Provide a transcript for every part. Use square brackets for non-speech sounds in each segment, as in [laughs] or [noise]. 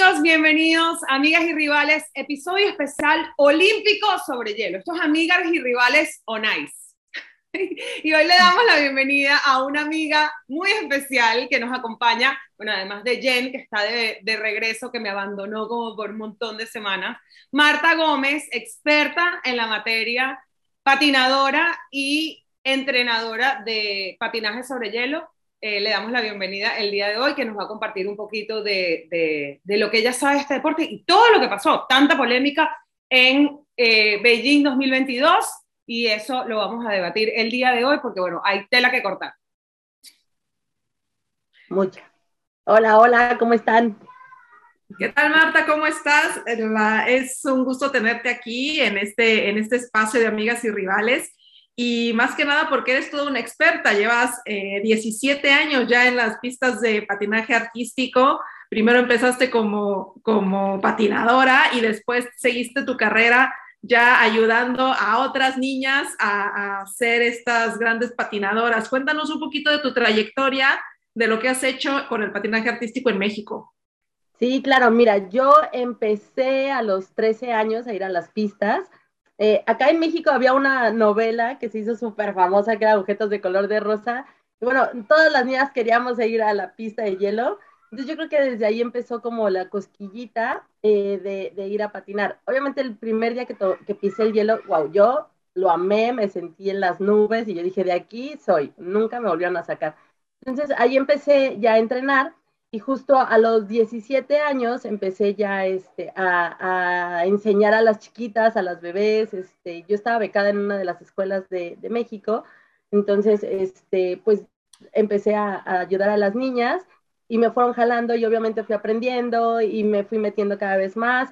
amigos, bienvenidos, amigas y rivales, episodio especial olímpico sobre hielo. Estos amigas y rivales on ice. [laughs] Y hoy le damos la bienvenida a una amiga muy especial que nos acompaña, bueno, además de Jen, que está de, de regreso, que me abandonó como por un montón de semanas, Marta Gómez, experta en la materia, patinadora y entrenadora de patinaje sobre hielo eh, le damos la bienvenida el día de hoy, que nos va a compartir un poquito de, de, lo que ella sabe de este deporte y todo lo que pasó, tanta polémica en eh, Beijing 2022, y eso lo vamos a debatir el día de hoy, porque bueno, hay tela que cortar. Mucha. Hola, hola, ¿cómo están? ¿Qué tal, Marta? ¿Cómo estás? Es un gusto tenerte aquí en este, en este espacio de amigas y rivales y más que nada porque eres toda una experta, llevas 17 eh, años ya en las pistas de patinaje artístico, primero empezaste como, como patinadora y después seguiste tu carrera ya ayudando a otras niñas a, a, ser estas grandes patinadoras. Cuéntanos un poquito de tu trayectoria, de lo que has hecho con el patinaje artístico en México. Sí, claro, mira, yo empecé a los 13 años a ir a las pistas eh, acá en México había una novela que se hizo súper famosa, que era Objetos de color de rosa. Bueno, todas las niñas queríamos ir a la pista de hielo. Entonces yo creo que desde ahí empezó como la cosquillita eh, de, ir a patinar. Obviamente el primer día que, que pisé el hielo, wow, yo lo amé, me sentí en las nubes y yo dije, de aquí soy, nunca me volvieron a sacar. Entonces ahí empecé ya a entrenar y justo a los 17 años empecé ya este, a, enseñar a las chiquitas, a las bebés. Este, yo estaba becada en una de las escuelas de, México, entonces este, pues empecé a, ayudar a las niñas y me fueron jalando y obviamente fui aprendiendo y me fui metiendo cada vez más.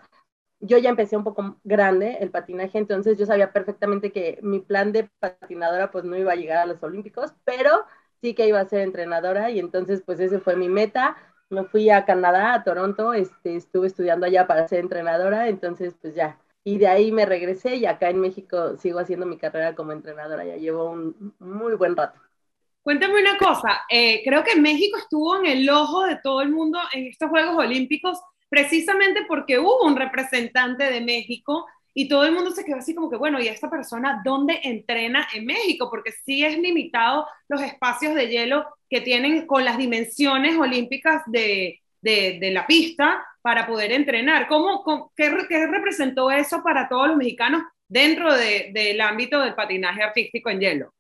Yo ya empecé un poco grande el patinaje, entonces yo sabía perfectamente que mi plan de patinadora pues no iba a llegar a los Olímpicos, pero sí que iba a ser entrenadora y entonces pues ese fue mi meta. Me fui a Canadá, a Toronto, este, estuve estudiando allá para ser entrenadora, entonces pues ya. Y de ahí me regresé y acá en México sigo haciendo mi carrera como entrenadora, ya llevo un muy buen rato. Cuéntame una cosa, eh, creo que México estuvo en el ojo de todo el mundo en estos Juegos Olímpicos precisamente porque hubo un representante de México y todo el mundo se quedó así como que, bueno, ¿y esta persona dónde entrena en México? Porque sí es limitado los espacios de hielo que tienen con las dimensiones olímpicas de, de, la pista para poder entrenar. ¿Cómo, qué, qué, representó eso para todos los mexicanos dentro de, del ámbito del patinaje artístico en hielo?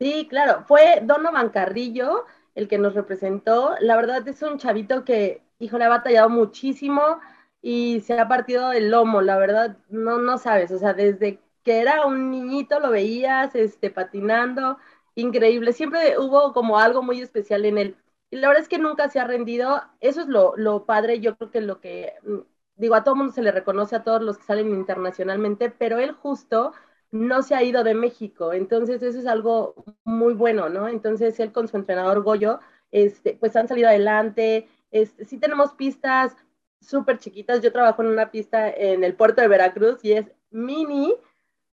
Sí, claro, fue Donovan Carrillo el que nos representó. La verdad es un chavito que, hijo, le ha batallado muchísimo y se ha partido el lomo, la verdad, no, no sabes, o sea, desde que era un niñito lo veías este, patinando, increíble, siempre hubo como algo muy especial en él. Y la verdad es que nunca se ha rendido, eso es lo, lo padre, yo creo que lo que, mm, digo, a todo mundo se le reconoce, a todos los que salen internacionalmente, pero él justo no se ha ido de México, entonces eso es algo muy bueno, ¿no? Entonces él con su entrenador Goyo, este, pues han salido adelante, este, sí tenemos pistas súper chiquitas. Yo trabajo en una pista en el puerto de Veracruz y es mini,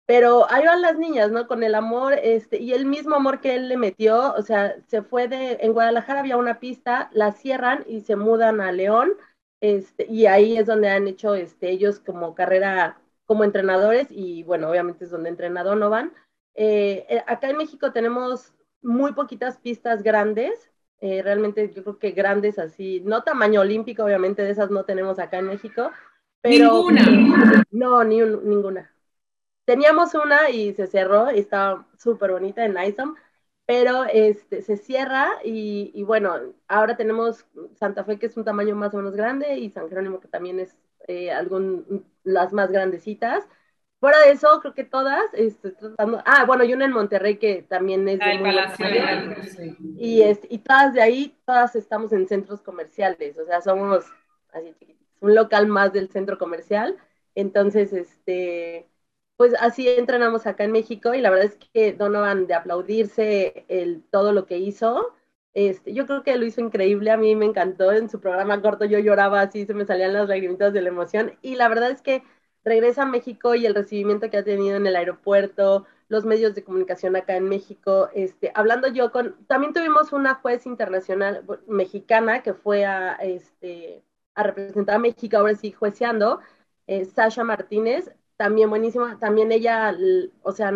pero ahí van las niñas, ¿no? Con el amor, este, y el mismo amor que él le metió, o sea, se fue de, en Guadalajara había una pista, la cierran y se mudan a León, este, y ahí es donde han hecho, este, ellos como carrera, como entrenadores, y bueno, obviamente es donde entrena Donovan. Eh, eh, acá en México tenemos muy poquitas pistas grandes, eh, realmente yo creo que grandes así, no tamaño olímpico, obviamente de esas no tenemos acá en México. Pero, ¿Ninguna? No, ni ninguna. Teníamos una y se cerró y estaba súper bonita en ISOM, pero este, se cierra y, bueno, ahora tenemos Santa Fe que es un tamaño más o menos grande y San Jerónimo que también es eh, algún, las más grandecitas Fuera de eso, creo que todas, estoy tratando, ah, bueno, y una en Monterrey que también es de muy Palacio y, y todas de ahí, todas estamos en centros comerciales, o sea, somos así un local más del centro comercial, entonces, este, pues así entrenamos acá en México y la verdad es que Donovan de aplaudirse el, todo lo que hizo, este, yo creo que lo hizo increíble, a mí me encantó, en su programa corto yo lloraba así, se me salían las lagrimitas de la emoción. Y la verdad es que regresa a México y el recibimiento que ha tenido en el aeropuerto, los medios de comunicación acá en México, este, hablando yo con, también tuvimos una juez internacional mexicana que fue a, este, a representar a México, ahora sí, jueceando, eh, Sasha Martínez, también buenísima, también ella, o sea,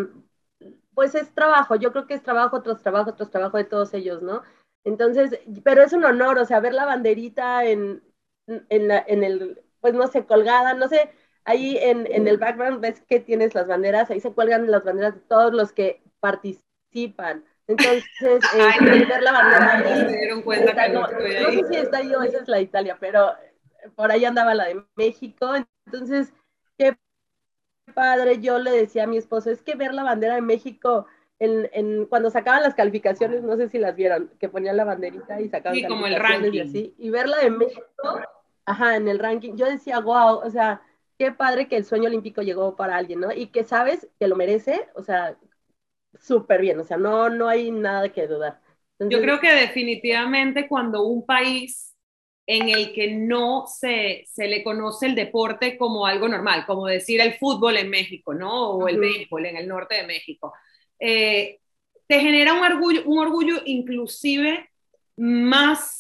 pues es trabajo, yo creo que es trabajo tras trabajo tras trabajo de todos ellos, ¿no? Entonces, pero es un honor, o sea, ver la banderita en, en, la, en el, pues no sé, colgada, no sé, ahí en, en, el background ves que tienes las banderas, ahí se cuelgan las banderas de todos los que participan. Entonces, [laughs] eh, ver la bandera ahí, se dieron cuenta que no, no, sé si está ahí o esa es la Italia, pero por ahí andaba la de México. Entonces, qué padre, yo le decía a mi esposo, es que ver la bandera de México en, en, cuando sacaban las calificaciones, no sé si las vieron, que ponían la banderita y sacaban sí, como el ranking. y así, y verla de México, ajá, en el ranking, yo decía, wow, o sea, qué padre que el sueño olímpico llegó para alguien, ¿no? Y que sabes que lo merece, o sea, súper bien, o sea, no, no hay nada que dudar. yo creo que definitivamente cuando un país en el que no se, se, le conoce el deporte como algo normal, como decir el fútbol en México, ¿no? O el béisbol en el norte de México. Eh, te genera un orgullo, un orgullo inclusive más,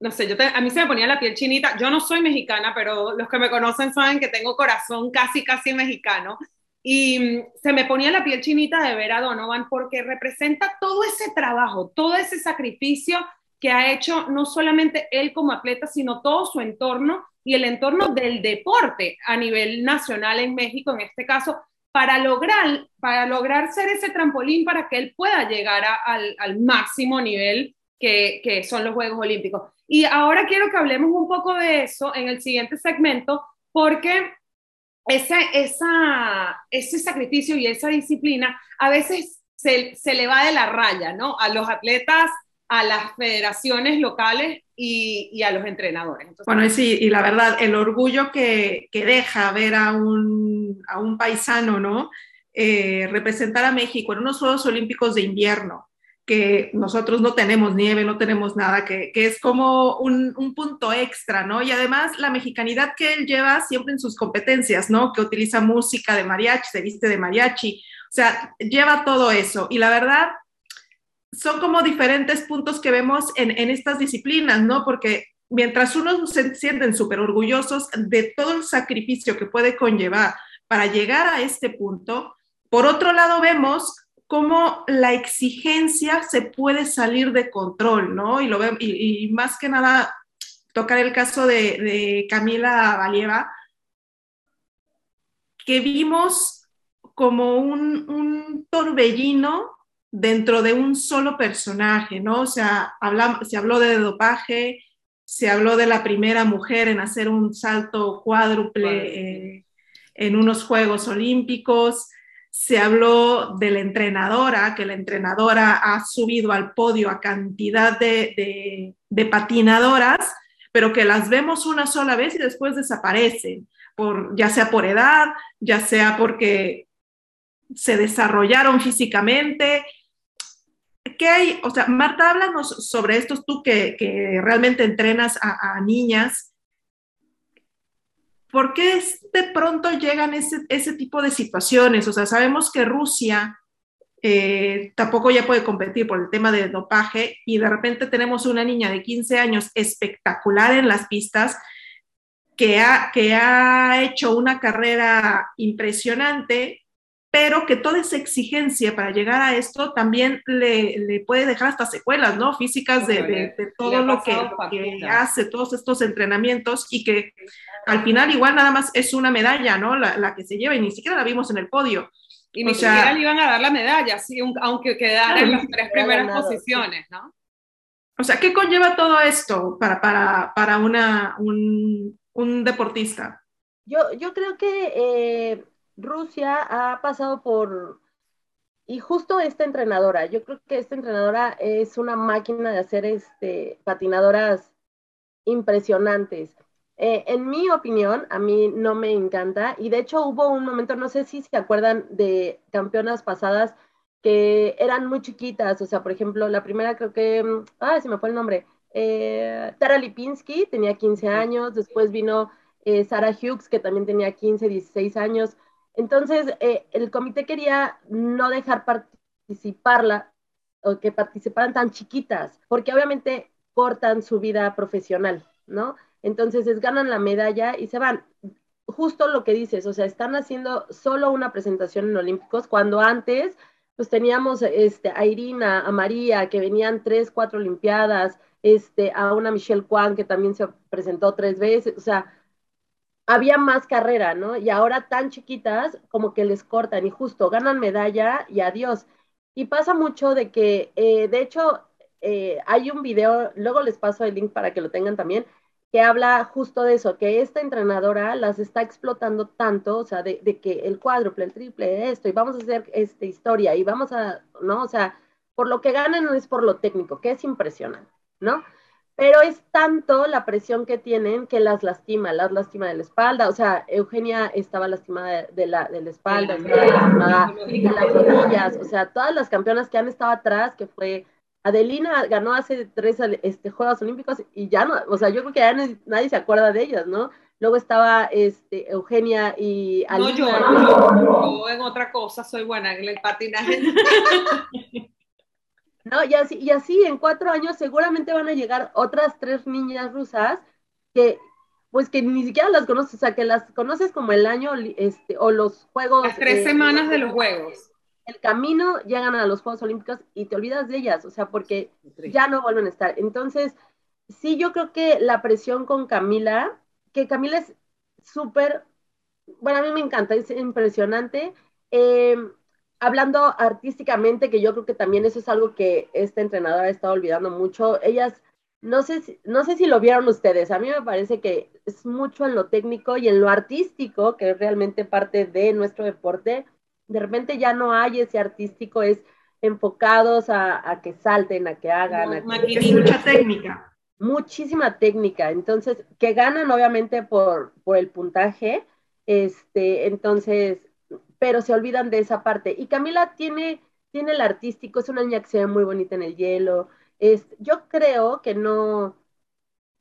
no sé, yo a mí se me ponía la piel chinita, yo no soy mexicana, pero los que me conocen saben que tengo corazón casi, casi mexicano, y mm, se me ponía la piel chinita de ver a Donovan porque representa todo ese trabajo, todo ese sacrificio que ha hecho no solamente él como atleta, sino todo su entorno y el entorno del deporte a nivel nacional en México, en este caso, para lograr, para lograr ser ese trampolín para que él pueda llegar al, al, máximo nivel que, que, son los Juegos Olímpicos. Y ahora quiero que hablemos un poco de eso en el siguiente segmento, porque ese, esa, ese sacrificio y esa disciplina a veces se, se le va de la raya, ¿no? A los atletas a las federaciones locales y, a los entrenadores. bueno, sí, y la verdad, el orgullo que, deja ver a un, paisano, ¿no? Eh, representar a México en unos Juegos Olímpicos de invierno, que nosotros no tenemos nieve, no tenemos nada, que, es como un, un, punto extra, ¿no? Y además la mexicanidad que él lleva siempre en sus competencias, ¿no? Que utiliza música de mariachi, se viste de mariachi, o sea, lleva todo eso. Y la verdad, son como diferentes puntos que vemos en, estas disciplinas, ¿no? Porque mientras unos se sienten súper orgullosos de todo el sacrificio que puede conllevar para llegar a este punto, por otro lado vemos cómo la exigencia se puede salir de control, ¿no? Y, lo y, más que nada tocar el caso de, Camila Valieva, que vimos como un, un torbellino dentro de un solo personaje, ¿no? O sea, se habló de dopaje, se habló de la primera mujer en hacer un salto cuádruple eh, en unos Juegos Olímpicos, se habló de la entrenadora, que la entrenadora ha subido al podio a cantidad de, de patinadoras, pero que las vemos una sola vez y después desaparecen, por, ya sea por edad, ya sea porque se desarrollaron físicamente, ¿qué hay? O sea, Marta, háblanos sobre esto, tú que, realmente entrenas a, niñas. ¿Por qué de pronto llegan ese, ese, tipo de situaciones? O sea, sabemos que Rusia eh, tampoco ya puede competir por el tema de dopaje y de repente tenemos una niña de 15 años espectacular en las pistas que ha, que ha hecho una carrera impresionante pero que toda esa exigencia para llegar a esto también le, puede dejar hasta secuelas, ¿no? Físicas de, todo lo que, hace, todos estos entrenamientos y que al final igual nada más es una medalla, ¿no? La, que se lleva y ni siquiera la vimos en el podio. Y ni siquiera le iban a dar la medalla, sí, aunque quedara en las tres primeras posiciones, ¿no? O sea, ¿qué conlleva todo esto para, para, para una, un, un deportista? Yo, yo creo que eh, Rusia ha pasado por, y justo esta entrenadora, yo creo que esta entrenadora es una máquina de hacer este, patinadoras impresionantes. Eh, en mi opinión, a mí no me encanta, y de hecho hubo un momento, no sé si se acuerdan de campeonas pasadas que eran muy chiquitas, o sea, por ejemplo, la primera creo que, ah, se me fue el nombre, eh, Tara Lipinski tenía 15 años, después vino eh, Sarah Hughes, que también tenía 15, 16 años, entonces, eh, el comité quería no dejar participarla o que participaran tan chiquitas, porque obviamente cortan su vida profesional, ¿no? Entonces es ganan la medalla y se van. Justo lo que dices, o sea, están haciendo solo una presentación en Olímpicos cuando antes pues teníamos este, a Irina, a María, que venían tres, cuatro Olimpiadas, este, a una Michelle Kwan que también se presentó tres veces, o sea, había más carrera, ¿no? Y ahora tan chiquitas como que les cortan y justo ganan medalla y adiós. Y pasa mucho de que, eh, de hecho, eh, hay un video, luego les paso el link para que lo tengan también, que habla justo de eso, que esta entrenadora las está explotando tanto, o sea, de, que el cuádruple, el triple, esto, y vamos a hacer esta historia, y vamos a, ¿no? O sea, por lo que ganan es por lo técnico, que es impresionante, ¿no? Pero es tanto la presión que tienen que las lastima, las lastima de la espalda, o sea, Eugenia estaba lastimada de, la, de la espalda, estaba lastimada de las rodillas, o sea, todas las campeonas que han estado atrás, que fue Adelina ganó hace tres este, Juegos Olímpicos y ya no, o sea, yo creo que ya nadie, se acuerda de ellas, ¿no? Luego estaba este, Eugenia y Alina. No, yo, en otra cosa soy buena, en el patinaje. [laughs] no, y así, y así en cuatro años seguramente van a llegar otras tres niñas rusas que, pues que ni siquiera las conoces, o sea, que las conoces como el año este, o los juegos. Las tres semanas de los juegos el camino llegan a los Juegos Olímpicos y te olvidas de ellas, o sea, porque ya no vuelven a estar. Entonces, sí, yo creo que la presión con Camila, que Camila es súper, bueno, a mí me encanta, es impresionante. Em, hablando artísticamente, que yo creo que también eso es algo que esta entrenadora ha estado olvidando mucho, ellas, no sé, si, no sé si lo vieron ustedes, a mí me parece que es mucho en lo técnico y en lo artístico, que es realmente parte de nuestro deporte, de repente ya no hay ese artístico, es enfocados a, que salten, a que hagan. a mucha técnica. Muchísima técnica. Entonces, que ganan obviamente por, por el puntaje, este, entonces, pero se olvidan de esa parte. Y Camila tiene, tiene el artístico, es una niña que se ve muy bonita en el hielo. Es, yo creo que no,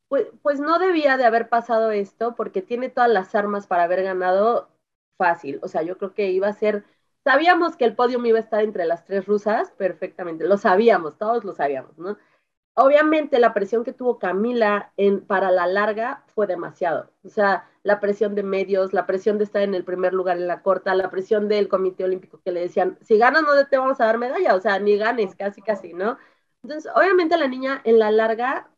pues, pues no debía de haber pasado esto porque tiene todas las armas para haber ganado fácil. O sea, yo creo que iba a ser Sabíamos que el podio iba a estar entre las tres rusas, perfectamente, lo sabíamos, todos lo sabíamos, ¿no? Obviamente la presión que tuvo Camila en, para la larga fue demasiado. O sea, la presión de medios, la presión de estar en el primer lugar en la corta, la presión del Comité Olímpico que le decían, si ganas no te vamos a dar medalla, o sea, ni ganes, casi, casi, ¿no? Entonces, obviamente la niña en la larga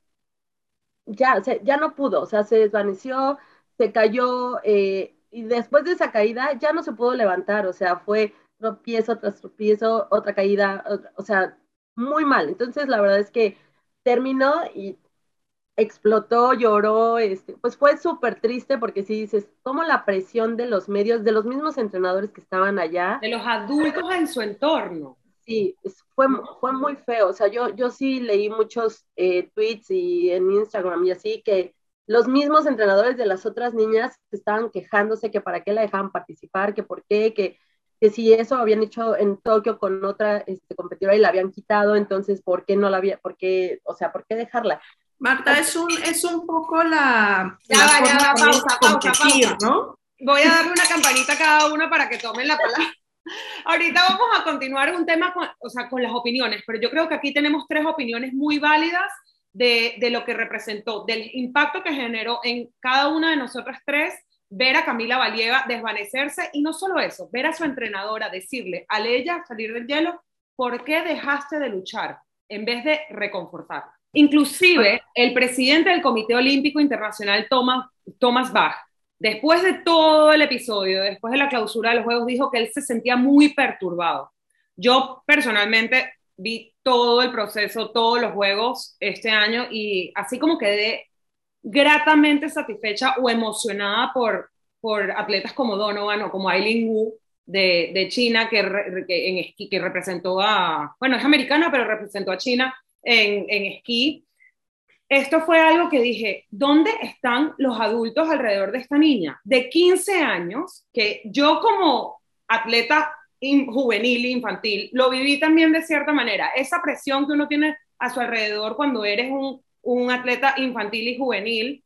ya, ya no pudo, o sea, se desvaneció, se cayó, eh, y después de esa caída ya no se pudo levantar, o sea, fue tropiezo tras tropiezo, otra caída, o sea, muy mal. Entonces, la verdad es que terminó y explotó, lloró, este, pues fue súper triste porque si dices, como la presión de los medios, de los mismos entrenadores que estaban allá. De los adultos en su entorno. Sí, fue, fue muy feo. O sea, yo, yo sí leí muchos eh, tweets y en Instagram y así que los mismos entrenadores de las otras niñas estaban quejándose que para qué la dejaban participar, que por qué, que, que si eso habían hecho en Tokio con otra este, competidora y la habían quitado, entonces ¿por qué no la había, por qué, o sea, por qué dejarla? Marta, es un, es un poco la... Ya va, ya va, pausa, pausa, pausa. ¿no? Voy a darle una campanita a cada uno para que tomen la palabra. [laughs] Ahorita vamos a continuar un tema con, o sea, con las opiniones, pero yo creo que aquí tenemos tres opiniones muy válidas de, lo que representó, del impacto que generó en cada una de nosotras tres ver a Camila Valieva desvanecerse y no solo eso, ver a su entrenadora decirle a ella salir del hielo, ¿por qué dejaste de luchar? En vez de reconfortarla. Inclusive el presidente del Comité Olímpico Internacional, Thomas, Thomas Bach, después de todo el episodio, después de la clausura de los Juegos, dijo que él se sentía muy perturbado. Yo personalmente vi todo el proceso, todos los juegos este año y así como quedé gratamente satisfecha o emocionada por, por atletas como Donovan o como Aileen Wu de, China que, en esquí, que representó a, bueno, es americana, pero representó a China en, en esquí. Esto fue algo que dije, ¿dónde están los adultos alrededor de esta niña? De 15 años, que yo como atleta juvenil e infantil, lo viví también de cierta manera. Esa presión que uno tiene a su alrededor cuando eres un, un atleta infantil y juvenil,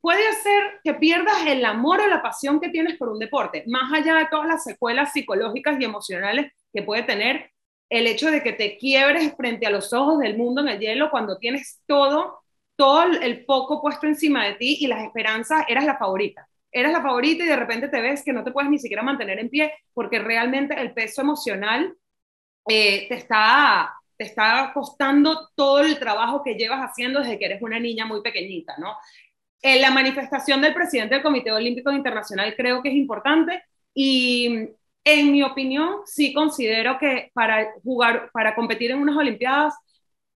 puede hacer que pierdas el amor o la pasión que tienes por un deporte, más allá de todas las secuelas psicológicas y emocionales que puede tener el hecho de que te quiebres frente a los ojos del mundo en el hielo cuando tienes todo todo el foco puesto encima de ti y las esperanzas, eras la favorita. Eras la favorita y de repente te ves que no te puedes ni siquiera mantener en pie porque realmente el peso emocional eh, te, está, está costando todo el trabajo que llevas haciendo desde que eres una niña muy pequeñita, ¿no? Eh, la manifestación del presidente del Comité Olímpico Internacional creo que es importante y en mi opinión sí considero que para jugar, para competir en unas Olimpiadas,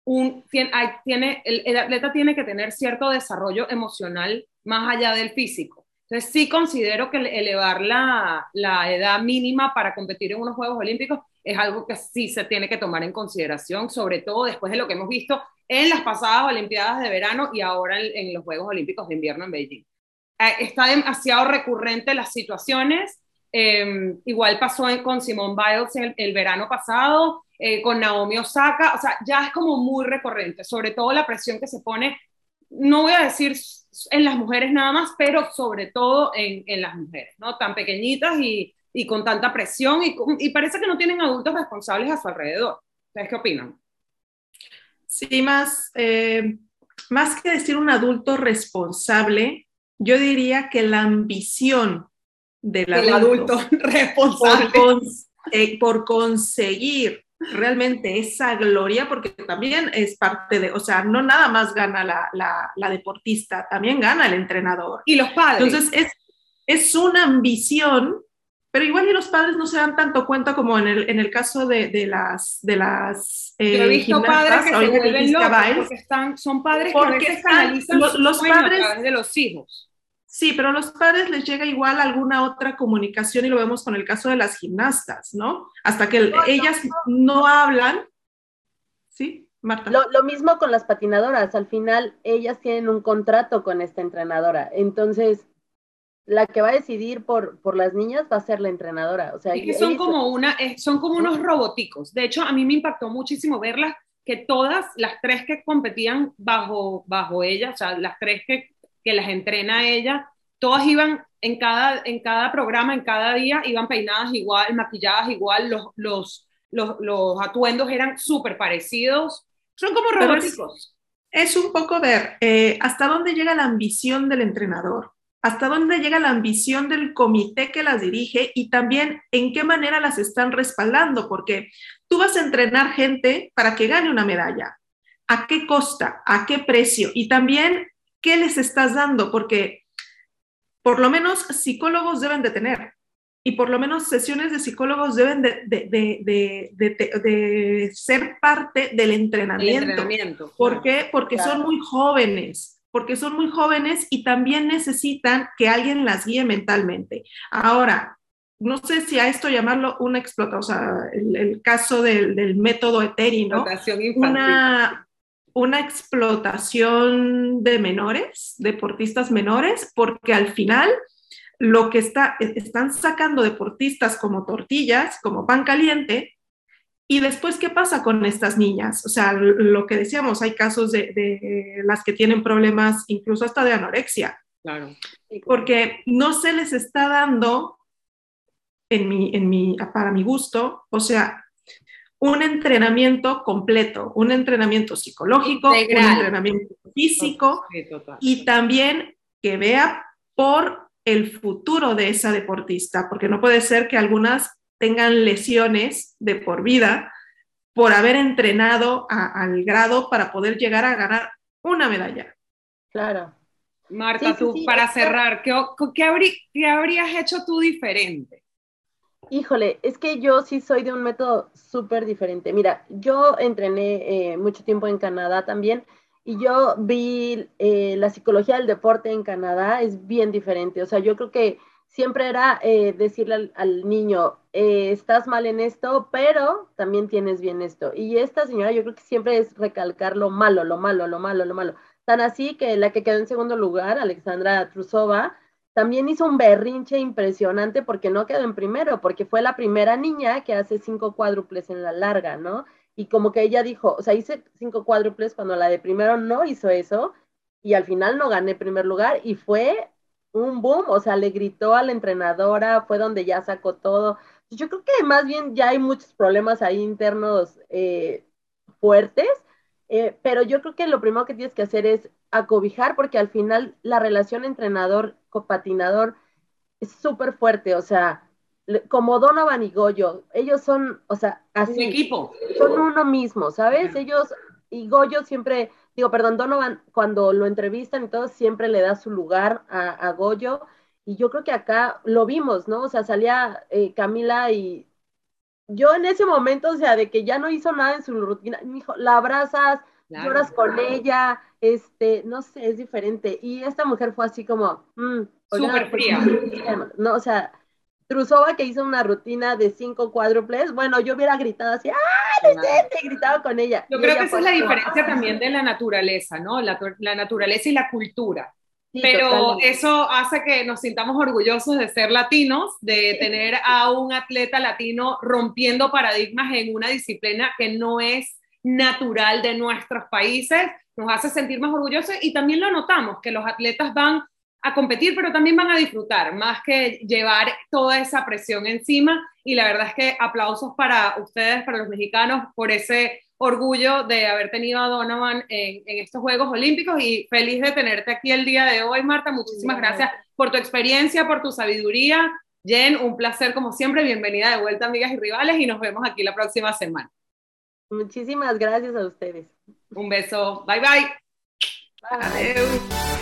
un, tiene, el, atleta tiene que tener cierto desarrollo emocional más allá del físico. Entonces sí considero que elevar la, la edad mínima para competir en unos Juegos Olímpicos es algo que sí se tiene que tomar en consideración, sobre todo después de lo que hemos visto en las pasadas Olimpiadas de verano y ahora en, los Juegos Olímpicos de invierno en Beijing. Eh, está demasiado recurrente las situaciones. Em, igual pasó con Simone Biles el, el verano pasado, eh, con Naomi Osaka, o sea, ya es como muy recurrente, sobre todo la presión que se pone, no voy a decir en las mujeres nada más, pero sobre todo en, en las mujeres, ¿no? Tan pequeñitas y, y con tanta presión y, y, parece que no tienen adultos responsables a su alrededor. ¿Ustedes qué opinan? Sí, más, eh, más que decir un adulto responsable, yo diría que la ambición del adulto, [laughs] responsable por, eh, por, conseguir realmente esa gloria, porque también es parte de, o sea, no nada más gana la, la, la deportista, también gana el entrenador. Y los padres. Entonces, es, es una ambición pero igual y los padres no se dan tanto cuenta como en el, en el caso de, de las de las eh, he visto padres que se vuelven locos porque están, son padres que a veces canalizan los, los padres, de los hijos. Sí, pero a los padres les llega igual alguna otra comunicación y lo vemos con el caso de las gimnastas, ¿no? Hasta que ellas no, hablan, ¿sí? Marta. Lo, lo, mismo con las patinadoras, al final ellas tienen un contrato con esta entrenadora, entonces la que va a decidir por, por las niñas va a ser la entrenadora. O sea, que son como, una, son como unos roboticos. De hecho, a mí me impactó muchísimo verlas, que todas las tres que competían bajo, bajo ella, o sea, las tres que, que las entrena ella, todas iban en cada, en cada programa, en cada día, iban peinadas igual, maquilladas igual, los, los, los, los atuendos eran súper parecidos. Son como robóticos. Es, un poco ver eh, hasta dónde llega la ambición del entrenador hasta dónde llega la ambición del comité que las dirige y también en qué manera las están respaldando, porque tú vas a entrenar gente para que gane una medalla. ¿A qué costa? ¿A qué precio? Y también, ¿qué les estás dando? Porque por lo menos psicólogos deben de tener y por lo menos sesiones de psicólogos deben de, de, ser parte del entrenamiento. ¿Por qué? Porque son muy jóvenes porque son muy jóvenes y también necesitan que alguien las guíe mentalmente. Ahora, no sé si a esto llamarlo una explotación, o sea, el, caso del, método Eteri, ¿no? Una, una explotación de menores, deportistas menores, porque al final lo que está, están sacando deportistas como tortillas, como pan caliente, y después, ¿qué pasa con estas niñas? O sea, lo que decíamos, hay casos de, las que tienen problemas incluso hasta de anorexia. Claro. Porque no se les está dando, en mi, en mi, para mi gusto, o sea, un entrenamiento completo, un entrenamiento psicológico, un entrenamiento físico y también que vea por el futuro de esa deportista, porque no puede ser que algunas tengan lesiones de por vida por haber entrenado al grado para poder llegar a ganar una medalla. Claro. Marta, tú, para cerrar, ¿qué, qué, habrías hecho tú diferente? Híjole, es que yo sí soy de un método súper diferente. Mira, yo entrené eh, mucho tiempo en Canadá también y yo vi eh, la psicología del deporte en Canadá es bien diferente. O sea, yo creo que siempre era eh, decirle al, niño, eh, estás mal en esto, pero también tienes bien esto. Y esta señora yo creo que siempre es recalcar lo malo, lo malo, lo malo, lo malo. Tan así que la que quedó en segundo lugar, Alexandra Trusova, también hizo un berrinche impresionante porque no quedó en primero, porque fue la primera niña que hace cinco cuádruples en la larga, ¿no? Y como que ella dijo, o sea, hice cinco cuádruples cuando la de primero no hizo eso, y al final no gané primer lugar, y fue un boom, o sea, le gritó a la entrenadora, fue donde ya sacó todo. Yo creo que más bien ya hay muchos problemas ahí internos eh, fuertes, eh, pero yo creo que lo primero que tienes que hacer es acobijar porque al final la relación entrenador-patinador es súper fuerte, o sea, como Donovan y Goyo, ellos son, o sea, así. Un equipo. Son uno mismo, ¿sabes? Ellos, y Goyo siempre, digo, perdón, Donovan, cuando lo entrevistan y todo, siempre le da su lugar a, Goyo. Y yo creo que acá lo vimos, ¿no? O sea, salía eh, Camila y yo en ese momento, o sea, de que ya no hizo nada en su rutina, me dijo, la abrazas, lloras con ella, este, no sé, es diferente. Y esta mujer fue así como, mm, súper fría. No, o sea, Trusova que hizo una rutina de cinco cuádruples, bueno, yo hubiera gritado así, ¡ah, he gritado con ella. Yo creo que esa es la diferencia también de la naturaleza, ¿no? La, naturaleza y la cultura. Pero eso hace que nos sintamos orgullosos de ser latinos, de tener a un atleta latino rompiendo paradigmas en una disciplina que no es natural de nuestros países, nos hace sentir más orgullosos y también lo notamos, que los atletas van a competir, pero también van a disfrutar, más que llevar toda esa presión encima. Y la verdad es que aplausos para ustedes, para los mexicanos, por ese orgullo de haber tenido a Donovan en, estos Juegos Olímpicos y feliz de tenerte aquí el día de hoy, Marta. Muchísimas gracias por tu experiencia, por tu sabiduría. Jen, un placer como siempre. Bienvenida de vuelta, amigas y rivales, y nos vemos aquí la próxima semana. Muchísimas gracias a ustedes. Un beso. Bye bye. bye. Adiós.